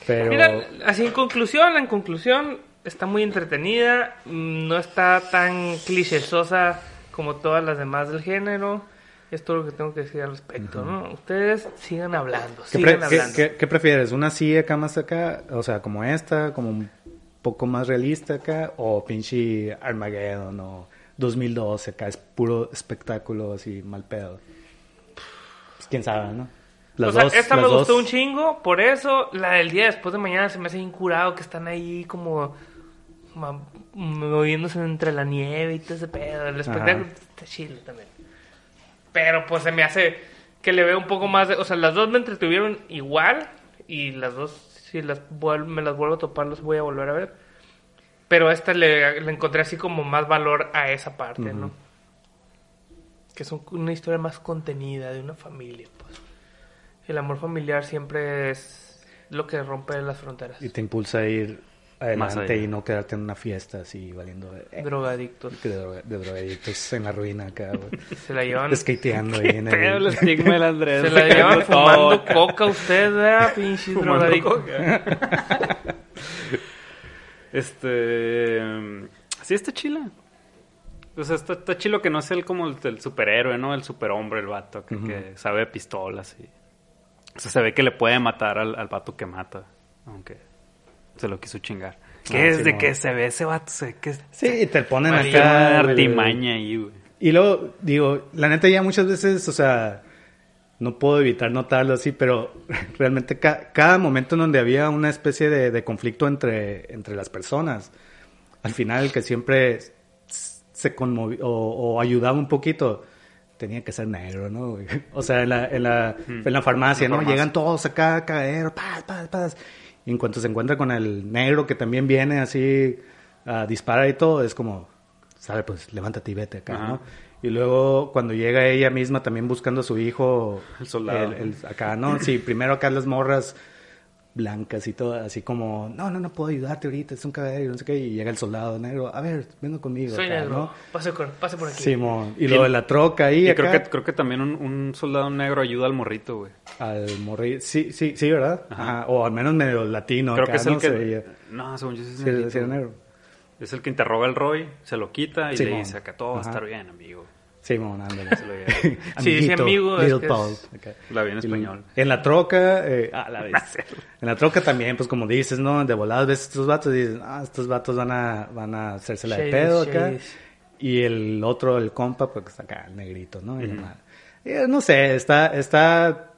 Pero... Mira, así en conclusión, en conclusión, está muy entretenida, no está tan clichésosa como todas las demás del género. Es todo lo que tengo que decir al respecto, ¿no? Ustedes sigan hablando, ¿Qué, sigan pre- qué- hablando. qué- qué prefieres? ¿Una así acá más acá? O sea, como esta, como un poco más realista acá, o pinche Armageddon o 2012 acá, es puro espectáculo así, mal pedo. Pues quién sabe, ¿no? o sea, esta me gustó dos- un chingo, por eso la del día después de mañana se me hace incurado que están ahí como moviéndose entre la nieve y todo ese pedo. El espectáculo está chido también. Pero pues se me hace que le veo un poco más de... O sea, las dos me entretuvieron igual y las dos, si las me las vuelvo a topar, las voy a volver a ver. Pero a esta le, le encontré así como más valor a esa parte, ¿no? Que es un- una historia más contenida de una familia, pues. El amor familiar siempre es lo que rompe las fronteras. Y te impulsa a ir adelante y no quedarte en una fiesta así, valiendo de, eh, Drogadictos. de, droga- de drogadictos en la ruina acá, güey. Se la llevan... Skateando ahí en el el... estigma del Andrés. Se la llevan fumando coca usted, ¿verdad? Pinche Fumando drogadicto. coca. Este. Sí, está chila. O sea, está, está chilo que no sea el, como el, el superhéroe, ¿no? El superhombre, el vato, que, que sabe de pistolas. Y... O sea, se ve que le puede matar al, al vato que mata. Aunque se lo quiso chingar. Que Ah, desde sí, que se ve ese vato, se que es Sí, te ponen acá. artimaña ahí, güey. Y luego, digo, la neta ya muchas veces, o sea, no puedo evitar notarlo así, pero realmente ca- cada momento en donde había una especie de, de conflicto entre, entre las personas, al final el que siempre se conmovió o, o ayudaba un poquito, tenía que ser negro, ¿no? O sea, en la, en la, en la farmacia, ¿no? farmacia. Llegan todos acá, cagadero, paz, paz, paz. Y en cuanto se encuentra con el negro que también viene así a disparar y todo, es como, sale, pues levántate y vete acá, Ajá. ¿no? Y luego cuando llega ella misma también buscando a su hijo, El soldado. el- el- acá, ¿no? Sí, primero acá las morras blancas y todo, así como, no, no, no puedo ayudarte ahorita, es un cagadero, y no sé qué, y llega el soldado negro, a ver, vengo conmigo. Soy acá, negro. ¿no? Pase, por- pase por aquí. Simón. Y luego de la troca ahí, Y acá, creo que, creo que también un, un soldado negro ayuda al morrito, güey. al morrillo. Sí, sí, sí, ¿verdad? Ajá. Ajá. O al menos medio latino Creo acá, que es ¿no? el Se que... veía. No, según yo sí es negro. Es el que interroga al Roy, se lo quita y le dice acá todo va a estar bien, amigo. Simón, ándale. Sí, dice amigo, es Little que Paul, es- acá. La vi en Y español. En la troca, eh, ah, la vez. En la troca también, pues como dices, ¿no? De voladas ves estos vatos y dices, ah, estos vatos van a, van a hacerse la de Shades, pedo acá. Y el otro, el compa, pues acá, el negrito, ¿no? Y la madre. Eh, no sé, está, está,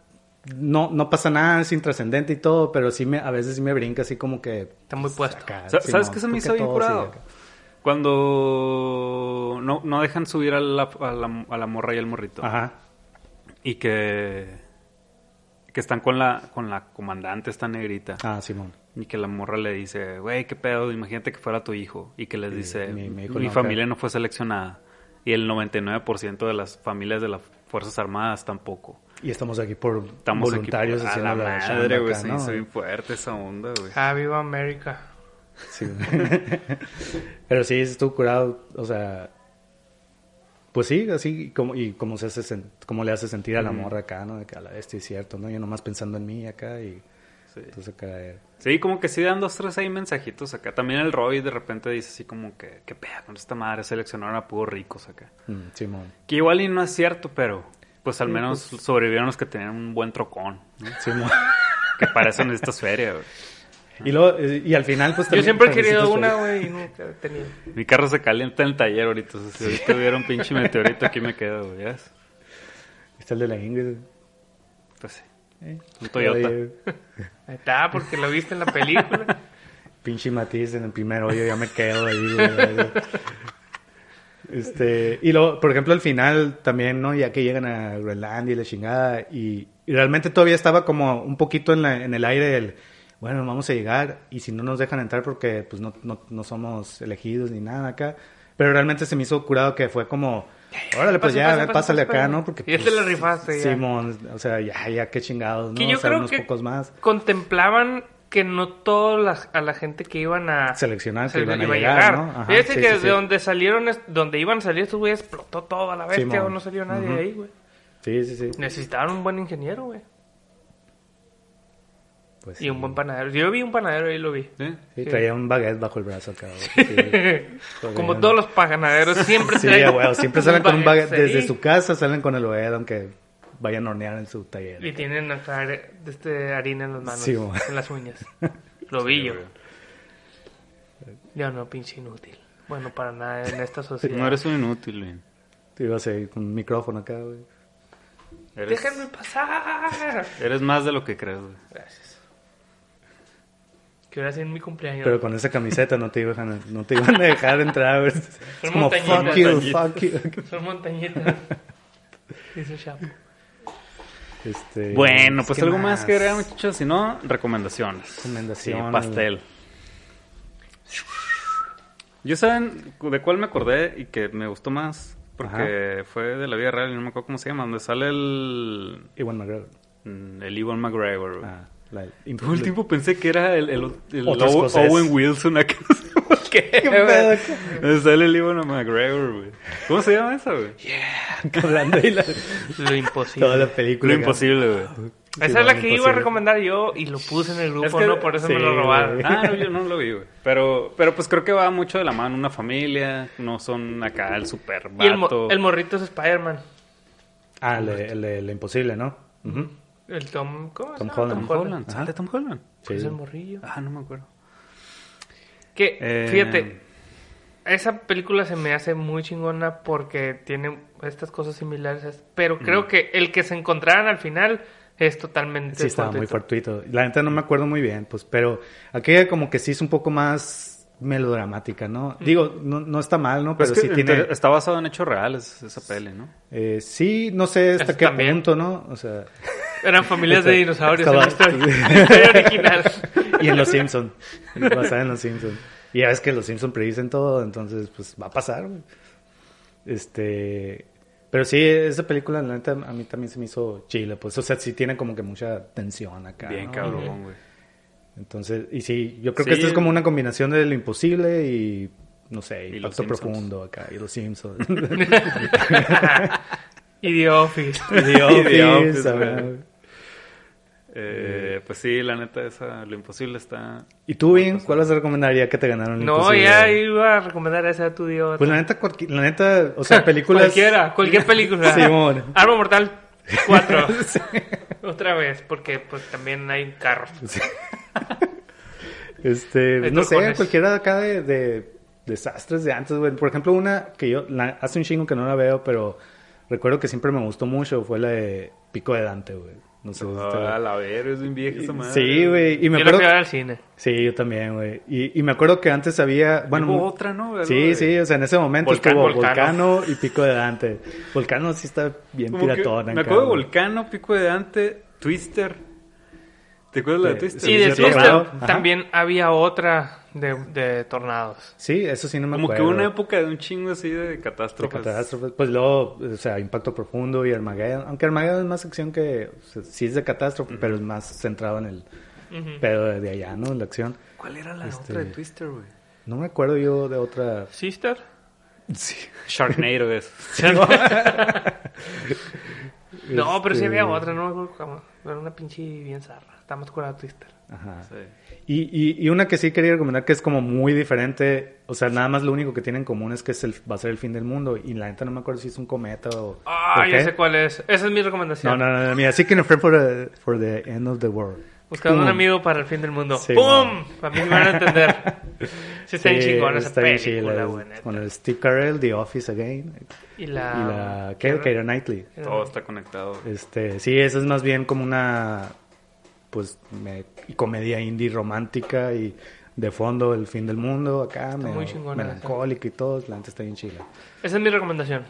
no, no pasa nada, es intrascendente y todo, pero sí me, a veces sí me brinca así como que. Está muy puesto. acá, Sa- ¿Sabes Simón, qué se me ¿por hizo bien curado? Cuando no, no dejan subir a la, a, la, a la morra y al morrito. Ajá. Y que, que están con la, con la comandante, esta negrita. Ah, Simón. Y que la morra le dice, güey, qué pedo, imagínate que fuera tu hijo. Y que les Sí, dice, mi- mi, mi hijo no, familia acá". no fue seleccionada. Y el 99% de las familias de las Fuerzas Armadas tampoco. Y estamos aquí por Estamos aquí voluntarios por- haciendo a la madre, güey. acá, Se ¿no? hizo bien fuerte esa onda, güey. Ah, viva América. Sí. Pero sí, estuvo curado, o sea, pues sí, así como y como se hace sen- como le hace sentir a la morra acá, ¿no? De que a la este es cierto, ¿no? Yo nomás pensando en mí acá y Sí. entonces acá eh, Sí, como que sí dan dos, tres ahí mensajitos acá. También el Roy de repente dice así como que, qué pedo con esta madre, seleccionaron a puros ricos acá. mm, Simón. Que igual y no es cierto, pero pues al menos sobrevivieron los que tenían un buen trocón. ¿no? Simón. Que para eso necesitas feria, güey. Y luego eh, y al final pues Yo también siempre he querido una, güey, y nunca he tenido. Mi carro se calienta en el taller ahorita. O sea, si ahorita hubiera un pinche meteorito aquí me quedo, güey. Está el de la Ingrid. Pues sí. eh. Un Toyota. Ahí está, porque lo viste en la película. Pinche Matiz en el primer hoyo, ya me quedo ahí, güey. Este, y luego, por ejemplo, al final también, ¿no? Ya que llegan a Groenlandia y la chingada, y, y realmente todavía estaba como un poquito en, la- en el aire el, bueno, vamos a llegar, y si no nos dejan entrar porque pues no, no, no somos elegidos ni nada acá, pero realmente se me hizo curado que fue como, órale, pues Pase, ya, pase, pásale pase, acá. ¿no? Porque te pues, la rifaste. Simón, o sea, ya, ya, qué chingados, ¿no? Que yo o sea, creo unos que pocos más. contemplaban que no toda a la gente que iban a Seleccionar se- iban a llegar, ¿no? Ajá, Fíjate sí, que sí, de sí. donde salieron, donde iban a salir estos güeyes, explotó todo a la bestia Simón. o no salió nadie de ahí, güey. Sí, sí, sí. Necesitaban un buen ingeniero, güey. Pues, Y un buen panadero. Yo vi un panadero y lo vi. ¿Sí? Sí, traía un baguette bajo el brazo. Sí. Como todos los panaderos siempre Sí, traen a huevo, siempre salen con un baguette. Desde ahí. su casa salen con el baguette, aunque vayan a hornear en su taller. Y tienen acá de este harina en las manos, en las uñas. Lo vi yo. Yo no, pinche inútil. Bueno, para nada en esta sociedad. No eres un inútil, güey. Te iba a hacer con un micrófono acá, güey. Eres, ¡Déjenme pasar! eres más de lo que crees, güey. Gracias. Que hubiera sido en mi cumpleaños. Pero con esa camiseta no te iban a, no te iban a dejar entrar. Es como, fuck you, fuck you. Son montañitas. Dice Chapo. Este, Bueno, pues ¿qué algo más que agregar, muchachos. Si no, recomendaciones. Sí, Recomendaciones. pastel. Yo saben de cuál me acordé y que me gustó más porque fue de la vida real y no me acuerdo cómo se llama, donde sale el Iwan McGregor. mm, el Ewan McGregor. Ah, la, Todo el tiempo pensé que era el, el. Owen Wilson acá. Por qué. pedo? Donde Sale el Ewan McGregor, güey. ¿Cómo se llama esa, güey? hablando y la, Lo imposible. toda la película. Lo acá. imposible, güey. Esa es la que iba a recomendar yo y lo puse en el grupo, Es que- ¿no? Por eso me lo robaron. güey. Ah, no, yo no lo vi, güey. Pero, pero pues creo que va mucho de la mano una familia. No son acá el super Y el, mo- el morrito es Spider-Man. Ah, el de, el el imposible, ¿no? Ujú. El Tom... ¿Cómo Tom? Holland. Tom Holland. ¿Sale Tom Holland? Pues Sí. el morrillo. Ah, no me acuerdo. Que, Eh, fíjate, esa película se me hace muy chingona porque tiene estas cosas similares, pero creo que el que se encontraran al final es totalmente Sí, estaba muy fortuito. La neta no me acuerdo muy bien, pues, pero aquella como que sí es un poco más melodramática, ¿no? Digo, no, no está mal, ¿no? Pues Pero es que sí tiene... está basado en hechos reales esa peli, ¿no? eh, sí, no sé hasta Eso qué también. punto, ¿no? O sea... Eran familias de dinosaurios en la historia, original. y en Los Simpson basada en Los Simpson y ya es que Los Simpson predicen todo, entonces pues va a pasar. güey. Este, pero sí esa película la neta a mí también se me hizo chile, pues o sea, sí tiene como que mucha tensión acá. Bien ¿no? cabrón, güey. Entonces, y sí, yo creo Sí. que esto es como una combinación de lo imposible y no sé, Y impacto Los Simpsons. profundo acá y Los Simpsons. Y The Office. The The Office, güey. Eh, pues sí, la neta, esa, lo imposible está. ¿Y tú, bien? ¿Cuál vas a recomendar ya que te ganaron el No, imposible? ya iba a recomendar esa a tu Dios. Pues la neta, la neta, o sea, películas... Cualquiera, cualquier película. Simón. Arma Mortal 4. Otra vez, porque pues también hay carros. Este, Hay no sé, cualquiera de acá de, de desastres de antes, güey. Por ejemplo, una que yo, la- hace un chingo que no la veo, pero recuerdo que siempre me gustó mucho, fue la de Pico de Dante, güey. No sé. te- Ah, la ver, es bien vieja esa madre. sí, güey. Y me Yo acuerdo... a al cine. Sí, yo también, güey. Y, y me acuerdo que antes había... Bueno, Hubo otra, ¿no? Algo Sí, de- sí, o sea, en ese momento Volcano, estuvo Volcano. Volcano y Pico de Dante. Volcano sí está bien Como piratona. me acá, acuerdo de. Volcano, Pico de Dante, Twister. ¿Te acuerdas la de Twister? Sí, de Twister también había otra de, de tornados. Sí, eso sí no me Como que acuerdo. hubo una época de un chingo así de de catástrofes. catástrofes. Pues luego, o sea, Impacto Profundo y Armageddon. Aunque Armageddon es más acción que... o sea, sí es de catástrofe, pero es más centrado en el Ujú. pedo de, de allá, ¿no? En la acción. ¿Cuál era la Este- otra de Twister, güey? No me acuerdo yo de otra... Sister. Sí. Sharknado es. No, pero sí Este- había otra, no me acuerdo cómo. Era una pinche bien zarra. Está más curada Twister. Ajá. Sí. Y, y, y una que sí quería recomendar que es como muy diferente, o sea, nada más lo único que tienen en común es que es el, va a ser el fin del mundo y la neta no me acuerdo si es un cometa o... Ah, ya sé cuál es. Esa es mi recomendación. No, no, no, mira, Seeking a Friend for the, for the End of the World. Buscando un Pum. amigo para el fin del mundo. Sí, ¡Pum! man. A mí me van a entender. Sí, está bien Sí, chingona esa película, güey, el Steve Carell, The Office Again, Y y la... la... ¿Qué? Keira Knightley. Todo está conectado. Este, sí, eso es más bien como una, pues, me- comedia indie romántica y de fondo el fin del mundo acá, medio muy chingona melancólica y todo, la está bien chila. Esa es mi recomendación.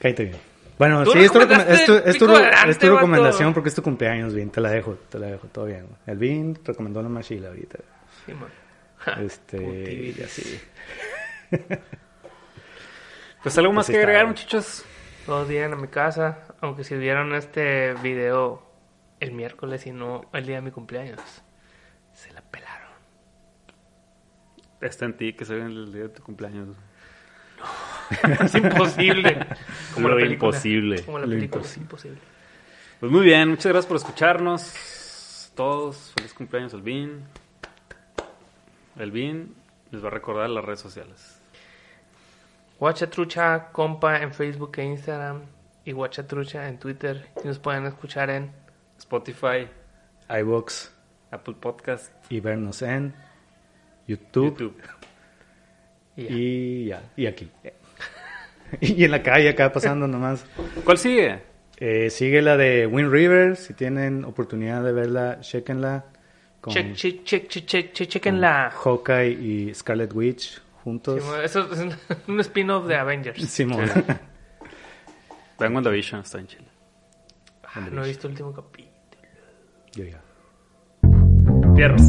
Cállate bien. Bueno, sí, es tu, es tu- es es recomendación porque es tu cumpleaños, bien, te la dejo, te la dejo, todo bien. El Vin recomendó la más chila ahorita. Sí, man. Este, Puti. y así. Pues algo más Pues que está, agregar, muchachos. Todos vienen a mi casa, aunque si vieron este video el miércoles y no el día de mi cumpleaños. Se la pelaron. Está en ti que se ve el día de tu cumpleaños. Es imposible. Como Lo la película. imposible. Como la Lo película, es imposible. Pues muy bien, muchas gracias por escucharnos. Todos, feliz cumpleaños, Elvin. Elvin les va a recordar las redes sociales. Guachatrucha, compa en Facebook e Instagram. Y Guachatrucha en Twitter. Y nos pueden escuchar en Spotify, iVoox Apple Podcast, y vernos en YouTube, YouTube. y ya. y ya, y aquí. y en la calle acá pasando nomás. ¿Cuál sigue? Eh, sigue la de Wind River, si tienen oportunidad de verla, chequenla. Con, Check, check, check, check, chequenla. Hawkeye y Scarlet Witch juntos. Simón, Eso es un spin-off de Avengers. Simón. Vengo en Vision, está en Chile. Ah, no he visto el último capítulo. Yo ya. Fierros.